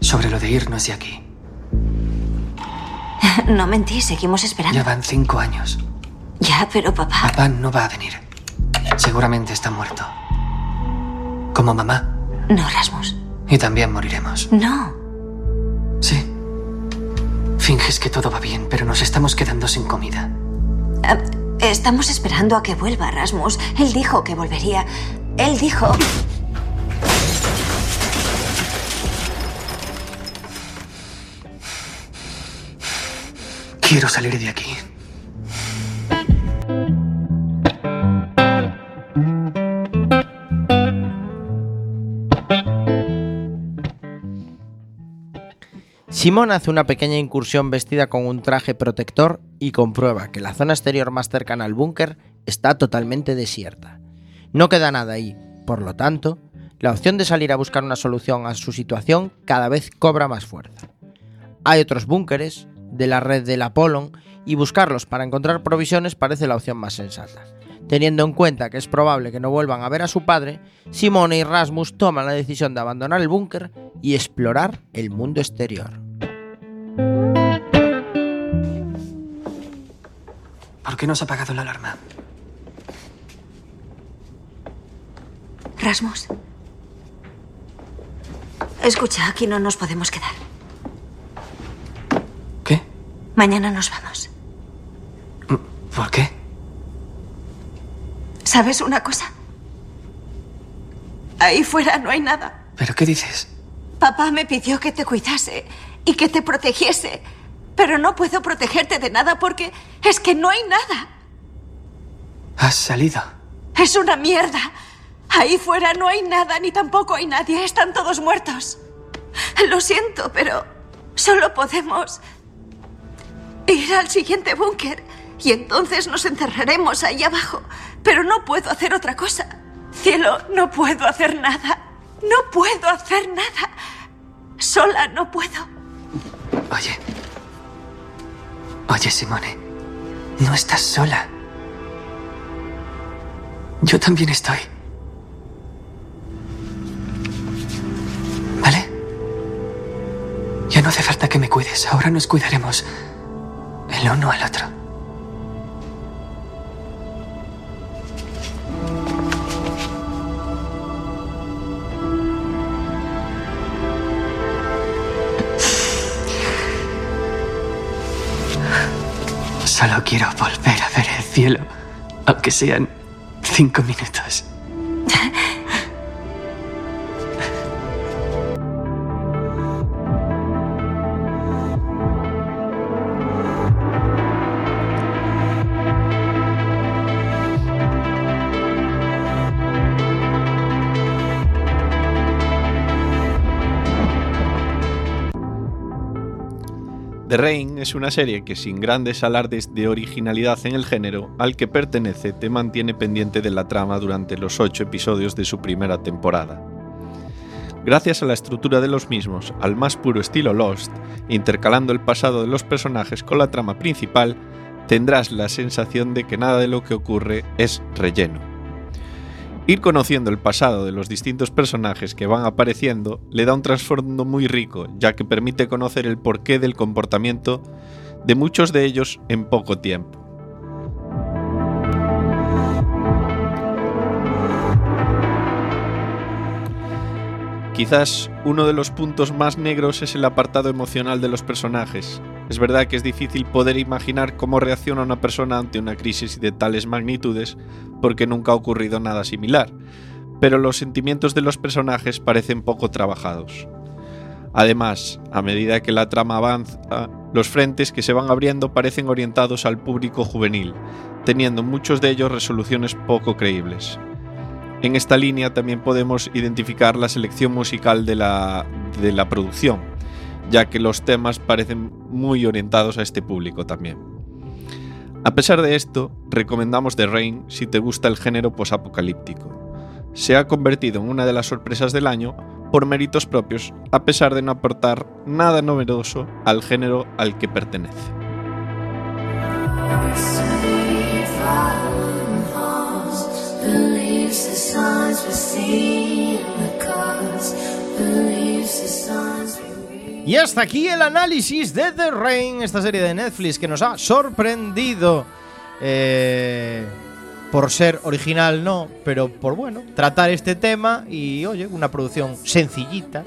Sobre lo de irnos de aquí. [LAUGHS] No mentí, seguimos esperando. Ya van cinco años. Ya, pero papá. Papá no va a venir. Seguramente está muerto. Como mamá. No, Rasmus. Y también moriremos. No. Sí. Finges que todo va bien, pero nos estamos quedando sin comida. Ah, Estamos esperando a que vuelva Rasmus. Él dijo que volvería. Él dijo... Quiero salir de aquí. Simón hace una pequeña incursión vestida con un traje protector y comprueba que la zona exterior más cercana al búnker está totalmente desierta. No queda nada ahí, por lo tanto, la opción de salir a buscar una solución a su situación cada vez cobra más fuerza. Hay otros búnkeres de la red del Apollon y buscarlos para encontrar provisiones parece la opción más sensata. Teniendo en cuenta que es probable que no vuelvan a ver a su padre, Simone y Rasmus toman la decisión de abandonar el búnker y explorar el mundo exterior. ¿Por qué no has apagado la alarma? Rasmus. Escucha, aquí no nos podemos quedar. ¿Qué? Mañana nos vamos. ¿Por qué? ¿Sabes una cosa? Ahí fuera no hay nada. ¿Pero qué dices? Papá me pidió que te cuidase y que te protegiese. Pero no puedo protegerte de nada porque es que no hay nada. Has salido. Es una mierda. Ahí fuera no hay nada ni tampoco hay nadie. Están todos muertos. Lo siento, pero solo podemos ir al siguiente búnker y entonces nos encerraremos ahí abajo. Pero no puedo hacer otra cosa. Cielo, no puedo hacer nada. No puedo hacer nada. Sola no puedo. Oye. Oye, Simone. No estás sola. Yo también estoy. ¿Vale? Ya no hace falta que me cuides. Ahora nos cuidaremos el uno al otro. Solo quiero volver a ver el cielo, aunque sean cinco minutos. [LAUGHS] Rain es una serie que sin grandes alardes de originalidad en el género al que pertenece te mantiene pendiente de la trama durante los ocho episodios de su primera temporada. Gracias a la estructura de los mismos, al más puro estilo Lost, intercalando el pasado de los personajes con la trama principal, tendrás la sensación de que nada de lo que ocurre es relleno. Ir conociendo el pasado de los distintos personajes que van apareciendo le da un trasfondo muy rico, ya que permite conocer el porqué del comportamiento de muchos de ellos en poco tiempo. Quizás uno de los puntos más negros es el apartado emocional de los personajes. Es verdad que es difícil poder imaginar cómo reacciona una persona ante una crisis de tales magnitudes porque nunca ha ocurrido nada similar, pero los sentimientos de los personajes parecen poco trabajados. Además, a medida que la trama avanza, los frentes que se van abriendo parecen orientados al público juvenil, teniendo muchos de ellos resoluciones poco creíbles. En esta línea también podemos identificar la selección musical de la, de la producción, ya que los temas parecen muy orientados a este público también. A pesar de esto, recomendamos The Rain si te gusta el género posapocalíptico. Se ha convertido en una de las sorpresas del año por méritos propios, a pesar de no aportar nada novedoso al género al que pertenece. Y hasta aquí el análisis de The Rain, esta serie de Netflix que nos ha sorprendido Eh, por ser original no, pero por bueno, tratar este tema y oye, una producción sencillita,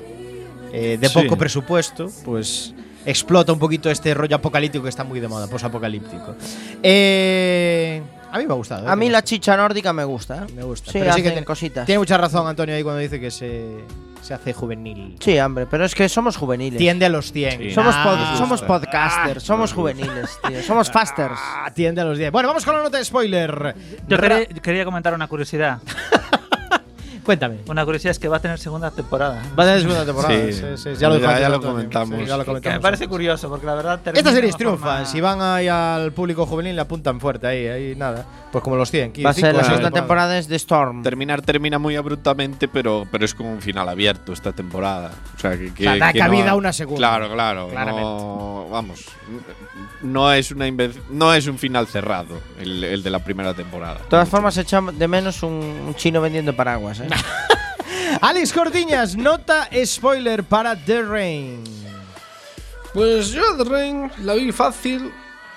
eh, de Sí. poco presupuesto, pues explota un poquito este rollo apocalíptico que está muy de moda, posapocalíptico. Eh, a mí me ha gustado. ¿eh? A mí la chicha nórdica me gusta. ¿eh? Me gusta. Sí, Pero sí que te- cositas. Tiene mucha razón Antonio ahí cuando dice que se, se hace juvenil. Sí, hombre, pero es que somos juveniles. Tiende a los 100. Somos, Ah, pod- somos podcasters, somos juveniles, tío. Somos fasters. Ah, tiende a los 10. Bueno, vamos con la nota de spoiler. Yo quería comentar una curiosidad. [LAUGHS] Cuéntame. Una curiosidad es que va a tener segunda temporada. Va a tener segunda temporada. Sí. Sí, sí, ya lo dijo Ya- lo comentamos. Sí, ya lo Que comentamos. me parece curioso, porque la verdad. Estas de series una forma- triunfan. Si van ahí al público juvenil, le apuntan fuerte ahí, ahí nada. Pues como los 100. Va a ser la segunda temporada es The Storm. Terminar termina muy abruptamente, pero, pero es como un final abierto esta temporada. O sea, que, que- O sea, da que cabida no- una segunda. Claro, claro. Claramente. No, vamos, no es una no es un final cerrado el, el de la primera temporada. De todas formas, echa de menos un, un chino vendiendo paraguas. ¿eh? [LAUGHS] Alex Cortiñas, nota spoiler para The Rain. Pues yo The Rain la vi fácil,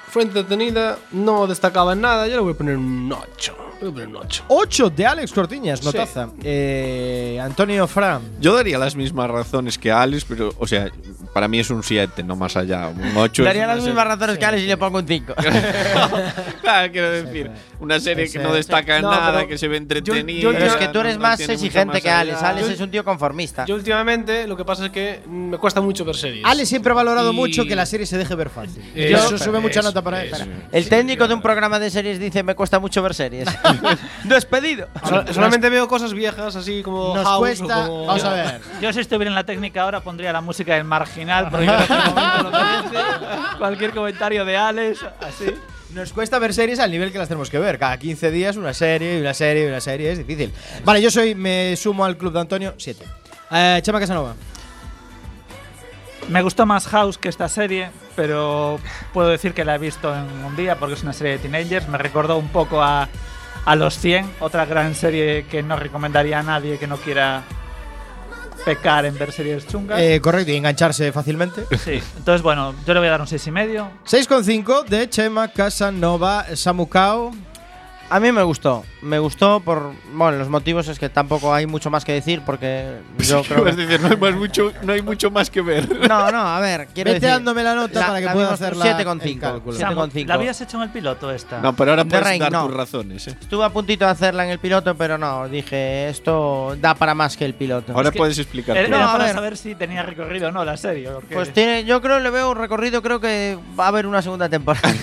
fue entretenida, no destacaba en nada, yo le voy a poner un 8. Le voy a poner un 8. 8 de Alex Cortiñas, Sí. notaza. Eh, Antonio Fran. Yo daría las mismas razones que Alex, pero, o sea, para mí es un 7, no más allá. Un 8 Daría las mismas razones que Alex y le pongo un 5. Claro, [LAUGHS] quiero decir, una serie que no Sí. destaca en No, nada, que se ve entretenida. Pero es que tú eres no- más exigente más que Alex. Alex Yo- es un tío conformista. Yo últimamente lo que pasa es que me cuesta mucho ver series. Alex siempre ha valorado Y- mucho que la serie se deje ver fácil. Eh, Yo- eso, eso sube mucha eso, nota para él. eso. El técnico de un programa de series dice: Me cuesta mucho ver series. [LAUGHS] Despedido. Sol- solamente veo cosas viejas, así como Nos House cuesta- o como- vamos a ver. Yo si estuviera en la técnica ahora pondría la música del marginal porque en este [LAUGHS] momento lo merece. Cualquier comentario de Alex, así. Nos cuesta ver series al nivel que las tenemos que ver. Cada 15 días una serie, y una serie, y una serie. Es difícil. Vale, yo soy, me sumo al club de Antonio, 7. Eh, Chema Casanova. Me gustó más House que esta serie, pero puedo decir que la he visto en un día porque es una serie de teenagers. Me recordó un poco a, a Los 100, otra gran serie que no recomendaría a nadie que no quiera pecar en ver series chungas. Eh, correcto, y engancharse fácilmente. Sí, entonces bueno, yo le voy a dar un 6,5. y medio. 6,5 de Chema Casanova Samucao. A mí me gustó. Me gustó por. Bueno, los motivos es que tampoco hay mucho más que decir porque [LAUGHS] yo creo que. decir, no hay, más mucho, no hay mucho más que ver. [LAUGHS] No, no, a ver, quiero Vete decir. dándome la nota para que pueda hacer la- 7,5. el cálculo. Samu, 7,5. ¿La habías hecho en el piloto esta? No, pero ahora The puedes Rain, dar no. tus razones. ¿eh? Estuve a puntito de hacerla en el piloto, pero no, dije, esto da para más que el piloto. Ahora Es que puedes explicar. Era. No, a para ver. saber si tenía recorrido o no la serie. porque- Pues tiene, yo creo le veo un recorrido, creo que va a haber una segunda temporada.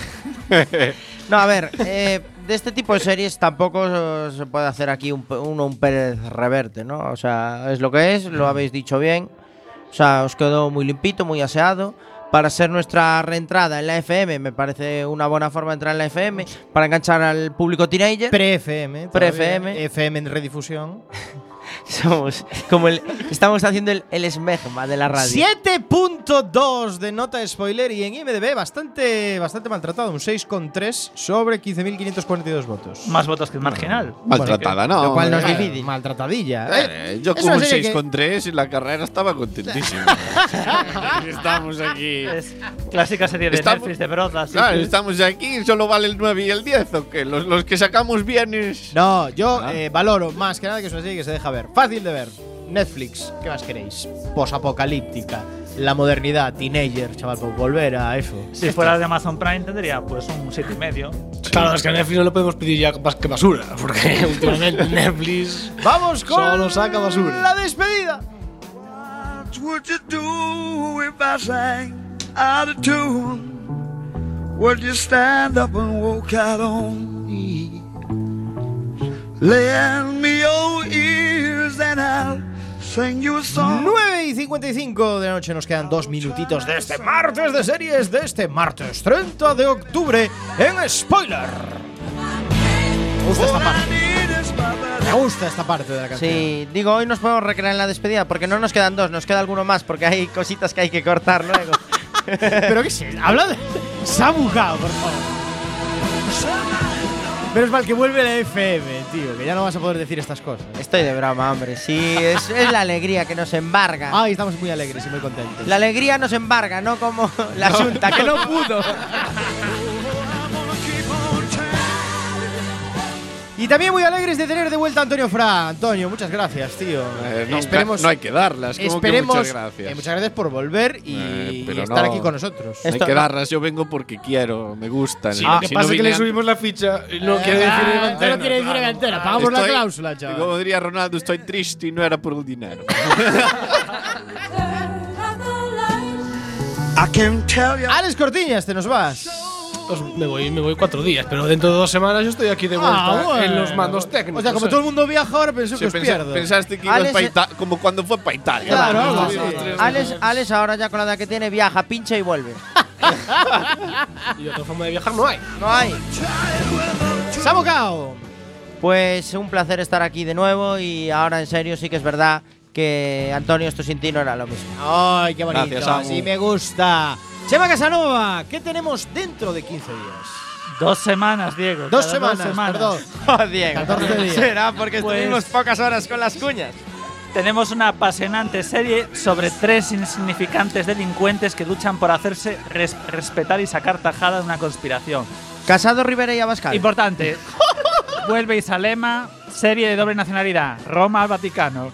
[LAUGHS] no, a ver, eh, de este tipo de series tampoco se puede hacer aquí un, uno un Pérez Reverte, ¿no? O sea, es lo que es, lo habéis dicho bien. O sea, os quedó muy limpito, muy aseado. Para ser nuestra reentrada en la FM, me parece una buena forma de entrar en la FM. Para enganchar al público teenager. Pre-FM. Pre-FM. FM en redifusión. [LAUGHS] [LAUGHS] Somos como el. Estamos haciendo el, el esmegma de la radio. 7.2 de nota spoiler y en IMDB bastante, bastante maltratado. Un 6,3 sobre 15.542 votos. Más votos que el marginal. Maltratada, ¿no? Lo cual no es hombre. difícil. Maltratadilla. Eh, yo Es con una un serie 6 que- con 3 en la carrera estaba contentísimo. [LAUGHS] estamos aquí. Es clásica serie de Estamos- Netflix de brodas. sí, Claro, sí. estamos aquí, solo vale el 9 y el 10, ¿o qué? Los, los que sacamos bienes. No, yo Ah. eh, valoro más que nada que es una serie que se deja ver. Fácil de ver. Netflix, ¿qué más queréis? Posapocalíptica. La modernidad, teenager, chaval, pues volver a eso. Si fuera de Amazon Prime tendría pues un 7,5 y medio. Claro, es que a Netflix no le podemos pedir ya más que basura, porque [LAUGHS] últimamente Netflix Vamos con solo saca basura. la despedida. What would you do if I sang out of tune? Would you stand up and walk out on me? Lend me your ears and I'll sing you a song. 9 y 55 de la noche nos quedan dos minutitos de este martes de series, de este martes 30 de octubre en Spoiler. Me gusta esta parte. Me gusta esta parte de la canción. Sí, digo, hoy nos podemos recrear en la despedida porque no nos quedan dos, nos queda alguno más porque hay cositas que hay que cortar luego. [LAUGHS] Pero qué sé, habla de. Se ha bugado, por favor. Menos mal que vuelve la FM, tío, que ya no vas a poder decir estas cosas. Estoy de broma, hombre. Sí, es, es la alegría que nos embarga. Ay, estamos muy alegres y muy contentos. La alegría nos embarga, no como la Junta, que no pudo. Y también muy alegres de tener de vuelta a Antonio Fra. Antonio, muchas gracias, tío. Eh, nunca- no hay que darlas, como que esperemos, muchas gracias. eh, muchas gracias por volver y, Eh, y estar no, aquí con nosotros. no hay que darlas, yo vengo porque quiero, me gustan. Sí, lo que Si pasa es que le subimos la ficha y no quiere decir Ah, no quiere decir delantera, pagamos la cláusula, chaval. Como diría Ronaldo, estoy triste y no era por el dinero. Alex Cortiñas, te nos vas. Pues me voy, me voy cuatro días, pero dentro de dos semanas yo estoy aquí de vuelta Ah, bueno. en los mandos técnicos. O sea, como todo el mundo viaja ahora, pensó Sí, que os pensa- pierdo. pensaste que ibas Alex- como cuando fue para Italia. Claro, algo así. Alex, Alex ahora ya con la edad que tiene viaja, pincha y vuelve. [LAUGHS] Y otra forma de viajar no hay. No hay. Samocao. Pues un placer estar aquí de nuevo y ahora en serio sí que es verdad que Antonio esto sin ti no era lo mismo. Ay, qué bonito. Gracias, así me gusta. Chema Casanova, ¿qué tenemos dentro de 15 días? Dos semanas, Diego. Dos cada semanas, perdón. [LAUGHS] Oh, Diego. 14 días. Será porque Pues- estuvimos pocas horas con las cuñas. Tenemos una apasionante serie sobre tres insignificantes delincuentes que luchan por hacerse res- respetar y sacar tajada de una conspiración. Casado Rivera y Abascal. Importante. [LAUGHS] Vuelve Isalema, serie de doble nacionalidad, Roma al Vaticano.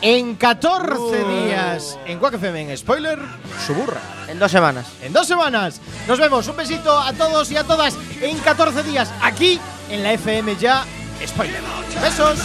En 14 días en Quack FM en spoiler, su burra. En dos semanas. En dos semanas. Nos vemos. Un besito a todos y a todas en 14 días aquí en la FM ya. Spoiler. Besos.